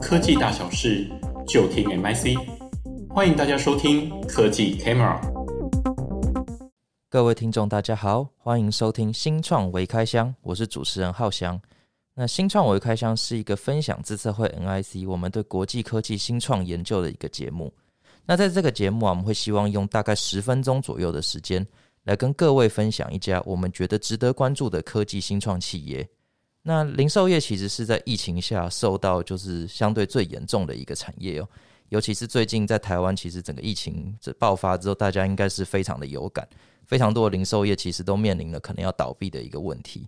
科技大小事就听 MIC，欢迎大家收听科技 Camera。各位听众，大家好，欢迎收听新创微开箱，我是主持人浩翔。那新创微开箱是一个分享自策会 NIC 我们对国际科技新创研究的一个节目。那在这个节目啊，我们会希望用大概十分钟左右的时间，来跟各位分享一家我们觉得值得关注的科技新创企业。那零售业其实是在疫情下受到就是相对最严重的一个产业哦，尤其是最近在台湾，其实整个疫情这爆发之后，大家应该是非常的有感，非常多的零售业其实都面临了可能要倒闭的一个问题。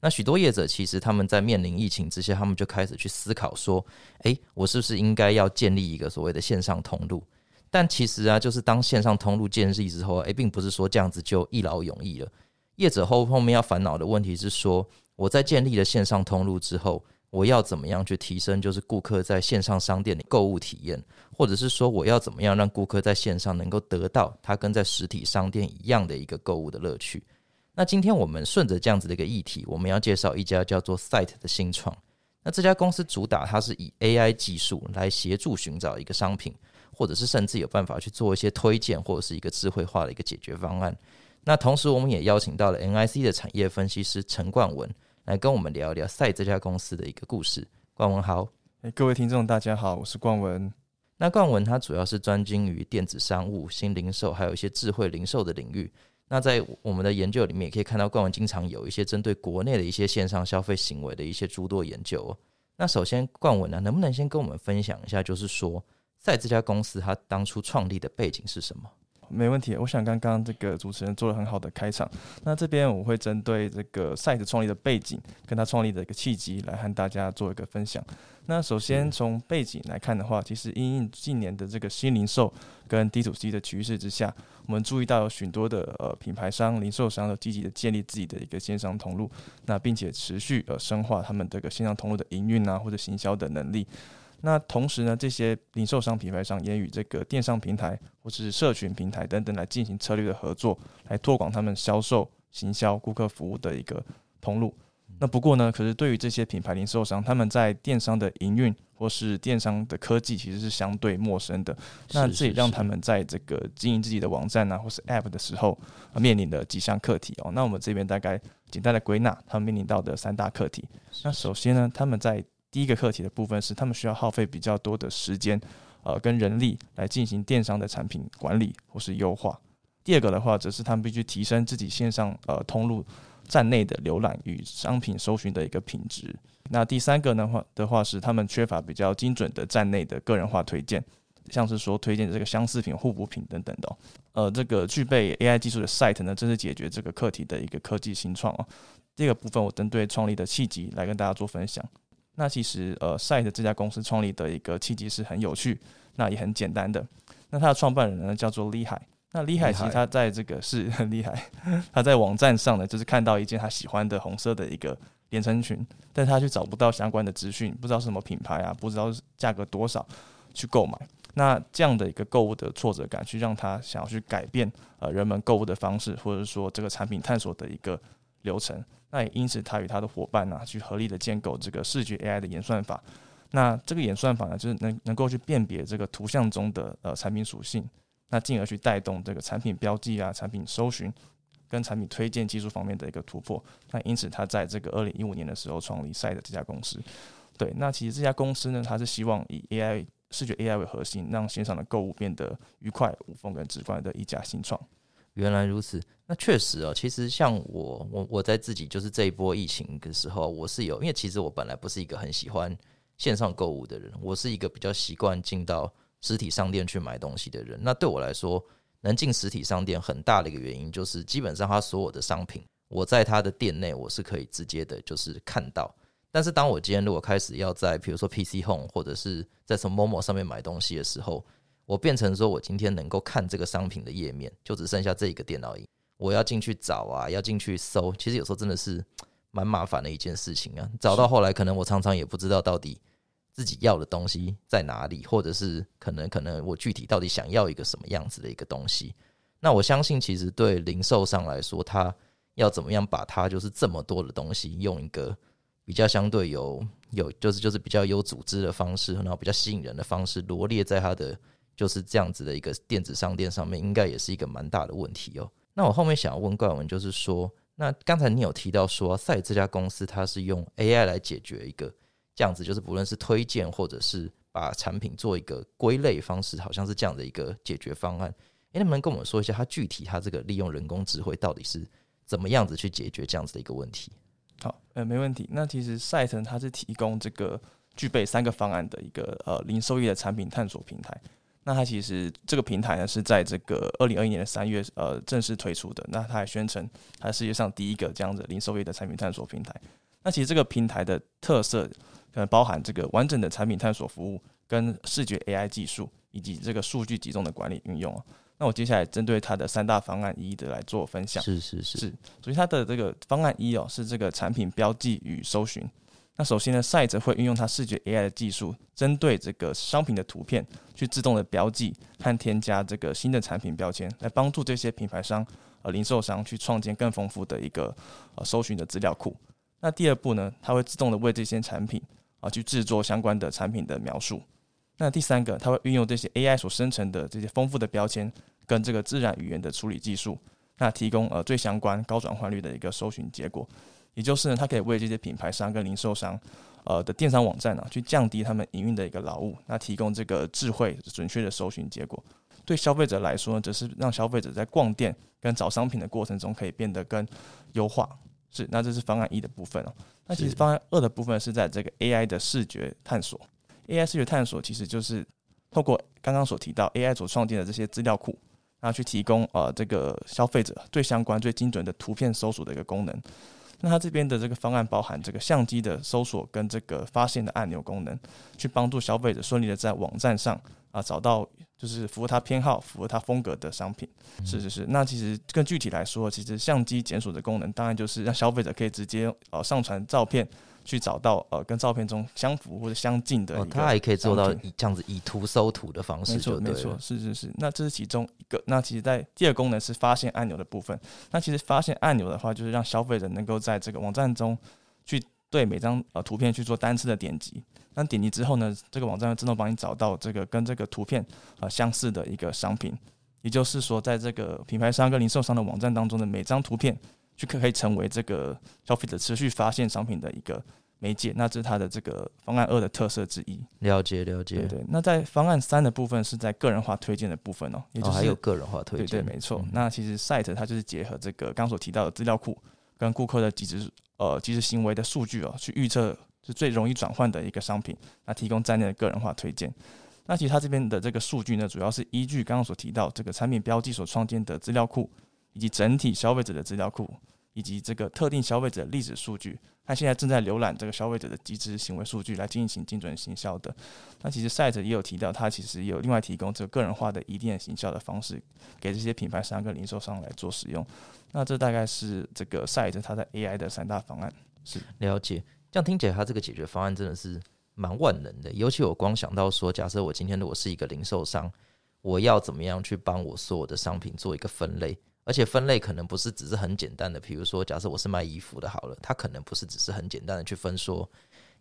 那许多业者其实他们在面临疫情之下，他们就开始去思考说，诶，我是不是应该要建立一个所谓的线上通路？但其实啊，就是当线上通路建立之后，诶，并不是说这样子就一劳永逸了。业者后后面要烦恼的问题是说，我在建立了线上通路之后，我要怎么样去提升就是顾客在线上商店的购物体验，或者是说我要怎么样让顾客在线上能够得到他跟在实体商店一样的一个购物的乐趣？那今天我们顺着这样子的一个议题，我们要介绍一家叫做 Site 的新创。那这家公司主打它是以 AI 技术来协助寻找一个商品，或者是甚至有办法去做一些推荐，或者是一个智慧化的一个解决方案。那同时，我们也邀请到了 NIC 的产业分析师陈冠文来跟我们聊一聊 Site 这家公司的一个故事。冠文好，欸，各位听众大家好，我是冠文。那冠文他主要是专精于电子商务、新零售，还有一些智慧零售的领域。那在我们的研究里面，也可以看到冠文经常有一些针对国内的一些线上消费行为的一些诸多研究哦。那首先，冠文呢，能不能先跟我们分享一下，就是说，Site 这家公司它当初创立的背景是什么？没问题，我想刚刚这个主持人做了很好的开场。那这边我会针对这个 Site 创立的背景，跟他创立的一个契机，来和大家做一个分享。那首先从背景来看的话，其实因应近年的这个新零售跟 D to C 的趋势之下，我们注意到有许多的呃品牌商、零售商都积极的建立自己的一个线上通路，那并且持续呃深化他们这个线上通路的营运啊或者行销的能力。那同时呢，这些零售商、品牌商也与这个电商平台或是社群平台等等来进行策略的合作，来拓广他们销售、行销、顾客服务的一个通路。那不过呢，可是对于这些品牌零售商，他们在电商的营运或是电商的科技，其实是相对陌生的。那这也让他们在这个经营自己的网站啊，或是 App 的时候，面临的几项课题哦。那我们这边大概简单的归纳，他们面临到的三大课题。那首先呢，他们在第一个课题的部分是，他们需要耗费比较多的时间，呃，跟人力来进行电商的产品管理或是优化。第二个的话，则是他们必须提升自己线上呃通路站内的浏览与商品搜寻的一个品质。那第三个的话的话是，他们缺乏比较精准的站内的个人化推荐，像是说推荐这个相似品、互补品等等的。呃，这个具备 AI 技术的 Site 呢，正是解决这个课题的一个科技新创哦。这个部分我针对创立的契机来跟大家做分享。那其实呃，Site 这家公司创立的一个契机是很有趣，那也很简单的。那他的创办人呢叫做李海。那李海其实他在这个是很 厉害，他在网站上呢就是看到一件他喜欢的红色的一个连身裙，但他却找不到相关的资讯，不知道是什么品牌啊，不知道价格多少去购买。那这样的一个购物的挫折感，去让他想要去改变呃人们购物的方式，或者说这个产品探索的一个流程。那也因此，他与他的伙伴呢、去合力的建构这个视觉 AI 的演算法。那这个演算法呢，就是能能够去辨别这个图像中的呃产品属性，那进而去带动这个产品标记啊、产品搜寻跟产品推荐技术方面的一个突破。那因此，他在这个二零一五年的时候创立 Site 这家公司。对，那其实这家公司呢，它是希望以 AI 视觉 AI 为核心，让线上的购物变得愉快、无缝跟直观的一家新创。原来如此，那确实哦。其实像我，我我在自己就是这一波疫情的时候，我是有，因为其实我本来不是一个很喜欢线上购物的人，我是一个比较习惯进到实体商店去买东西的人。那对我来说，能进实体商店很大的一个原因，就是基本上他所有的商品，我在他的店内我是可以直接的，就是看到。但是当我今天如果开始要在比如说 PC Home 或者是在什么 Momo 上面买东西的时候，我变成说，我今天能够看这个商品的页面，就只剩下这一个电脑萤。我要进去找啊，要进去搜，其实有时候真的是蛮麻烦的一件事情啊。找到后来，可能我常常也不知道到底自己要的东西在哪里，或者是可能可能我具体到底想要一个什么样子的一个东西。那我相信，其实对零售商来说，他要怎么样把它就是这么多的东西用一个比较相对有有就是就是比较有组织的方式，然后比较吸引人的方式罗列在他的就是这样子的一个电子商店上面，应该也是一个蛮大的问题哦。那我后面想要问冠文，就是说，那刚才你有提到说赛这家公司它是用 AI 来解决一个这样子，就是不论是推荐或者是把产品做一个归类方式，好像是这样的一个解决方案。诶，能不能跟我们说一下，它具体它这个利用人工智慧到底是怎么样子去解决这样子的一个问题？好，呃，没问题。那其实赛腾它是提供这个具备三个方案的一个呃零售业的产品探索平台。那它其实这个平台呢是在这个二零二一年的三月呃正式推出的。那它还宣称它是世界上第一个这样子零售业的产品探索平台。那其实这个平台的特色可能包含这个完整的产品探索服务、跟视觉 AI 技术以及这个数据集中的管理运用。那我接下来针对它的三大方案一一的来做分享。是是是，是。所以它的这个方案一哦是这个产品标记与搜寻。那首先呢，Site 会运用它视觉 AI 的技术，针对这个商品的图片去自动的标记和添加这个新的产品标签，来帮助这些品牌商呃零售商去创建更丰富的一个呃搜寻的资料库。那第二步呢，它会自动的为这些产品啊去制作相关的产品的描述。那第三个，它会运用这些 AI 所生成的这些丰富的标签跟这个自然语言的处理技术，那提供呃最相关高转换率的一个搜寻结果。也就是呢，它可以为这些品牌商跟零售商呃的电商网站呢、啊，去降低他们营运的一个劳务，那提供这个智慧准确的搜寻结果。对消费者来说呢，则是让消费者在逛店跟找商品的过程中可以变得更优化。是，那这是方案一的部分哦。那其实方案二的部分是在这个 AI 的视觉探索。AI 视觉探索其实就是透过刚刚所提到 AI 所创建的这些资料库，然后去提供呃这个消费者最相关、最精准的图片搜索的一个功能。那它这边的这个方案包含这个相机的搜索跟这个发现的按钮功能，去帮助消费者顺利的在网站上啊找到就是符合他偏好、符合他风格的商品。是是是。那其实更具体来说，其实相机检索的功能，当然就是让消费者可以直接呃上传照片。去找到呃跟照片中相符或者相近的，哦，它还可以做到以这样子以图搜图的方式，没错没错，是是是。那这是其中一个。那其实，在第二功能是发现按钮的部分。那其实发现按钮的话，就是让消费者能够在这个网站中去对每张呃图片去做单次的点击。那点击之后呢，这个网站会自动帮你找到这个跟这个图片呃相似的一个商品。也就是说，在这个品牌商跟零售商的网站当中的每张图片。就可可以成为这个消费者持续发现商品的一个媒介，那这是它的这个方案二的特色之一。了解了解，对对。那在方案三的部分是在个人化推荐的部分哦，也就是、哦、还有个人化推荐，对对没错。嗯、那其实 Site 它就是结合这个刚所提到的资料库跟顾客的即时呃即时行为的数据哦，去预测是最容易转换的一个商品，那提供在内的个人化推荐。那其实它这边的这个数据呢，主要是依据刚刚所提到这个产品标记所创建的资料库。以及整体消费者的资料库，以及这个特定消费者的历史数据，他现在正在浏览这个消费者的即时行为数据来进行精准行销的。那其实 Site 也有提到，它其实有另外提供这个个人化的一店行销的方式，给这些品牌商跟零售商来做使用。那这大概是这个 Site 它在 AI 的三大方案。是了解，这样听起来，它这个解决方案真的是蛮万能的。尤其我光想到说，假设我今天如果是一个零售商，我要怎么样去帮我所有的商品做一个分类？而且分类可能不是只是很简单的，比如说，假设我是卖衣服的，好了，它可能不是只是很简单的去分说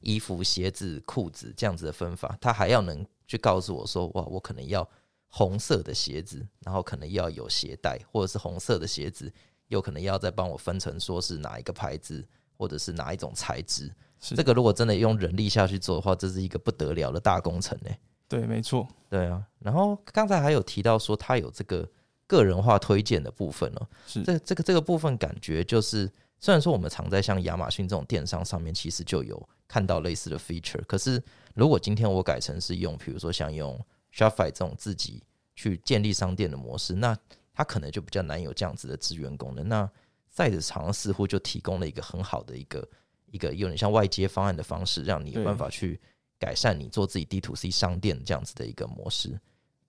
衣服、鞋子、裤子这样子的分法，它还要能去告诉我说，哇，我可能要红色的鞋子，然后可能要有鞋带，或者是红色的鞋子，有可能要再帮我分成说是哪一个牌子，或者是哪一种材质。是这个如果真的用人力下去做的话，这是一个不得了的大工程呢。对，没错，对啊。然后刚才还有提到说，它有这个。个人化推荐的部分呢，是这这个这个部分感觉就是，虽然说我们常在像亚马逊这种电商上面，其实就有看到类似的 feature，可是如果今天我改成是用，比如说像用 Shopify 这种自己去建立商店的模式，那它可能就比较难有这样子的资源功能。那 Site 厂似乎就提供了一个很好的一个一个有点像外接方案的方式，让你有办法去改善你做自己 D to C 商店这样子的一个模式。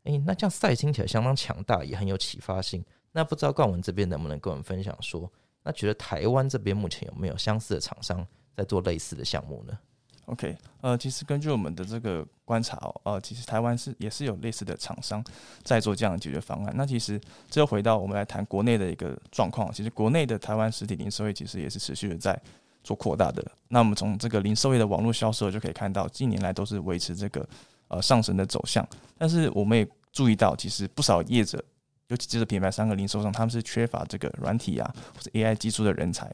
诶、那这样赛听起来相当强大，也很有启发性。那不知道冠文这边能不能跟我们分享说，那觉得台湾这边目前有没有相似的厂商在做类似的项目呢？OK，呃，其实根据我们的这个观察哦，呃，其实台湾是也是有类似的厂商在做这样的解决方案。那其实这又回到我们来谈国内的一个状况，其实国内的台湾实体零售业其实也是持续的在做扩大的。那我们从这个零售业的网络销售就可以看到，近年来都是维持这个呃上升的走向。但是我们也注意到，其实不少业者，尤其是品牌商和零售商，他们是缺乏这个软体啊或者 AI 技术的人才，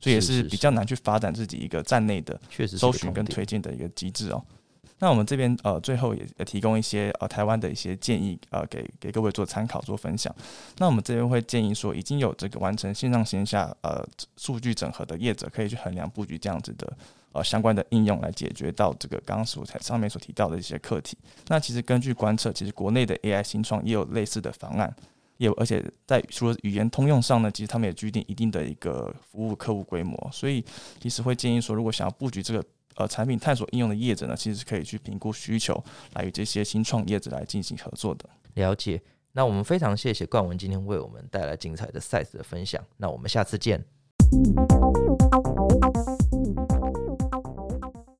所以也是比较难去发展自己一个站内的搜寻跟推荐的一个机制哦。那我们这边呃最后也提供一些呃台湾的一些建议呃给给各位做参考做分享。那我们这边会建议说，已经有这个完成线上线下呃数据整合的业者，可以去衡量布局这样子的呃相关的应用，来解决到这个刚刚所才上面所提到的一些课题。那其实根据观测，其实国内的 AI 新创也有类似的方案，也有而且在除了语言通用上呢，其实他们也具定一定的一个服务客户规模，所以其实会建议说，如果想要布局这个。呃，产品探索应用的业者呢，其实是可以去评估需求，来与这些新创业者来进行合作的。了解。那我们非常谢谢冠文今天为我们带来精彩的 size 的分享。那我们下次见。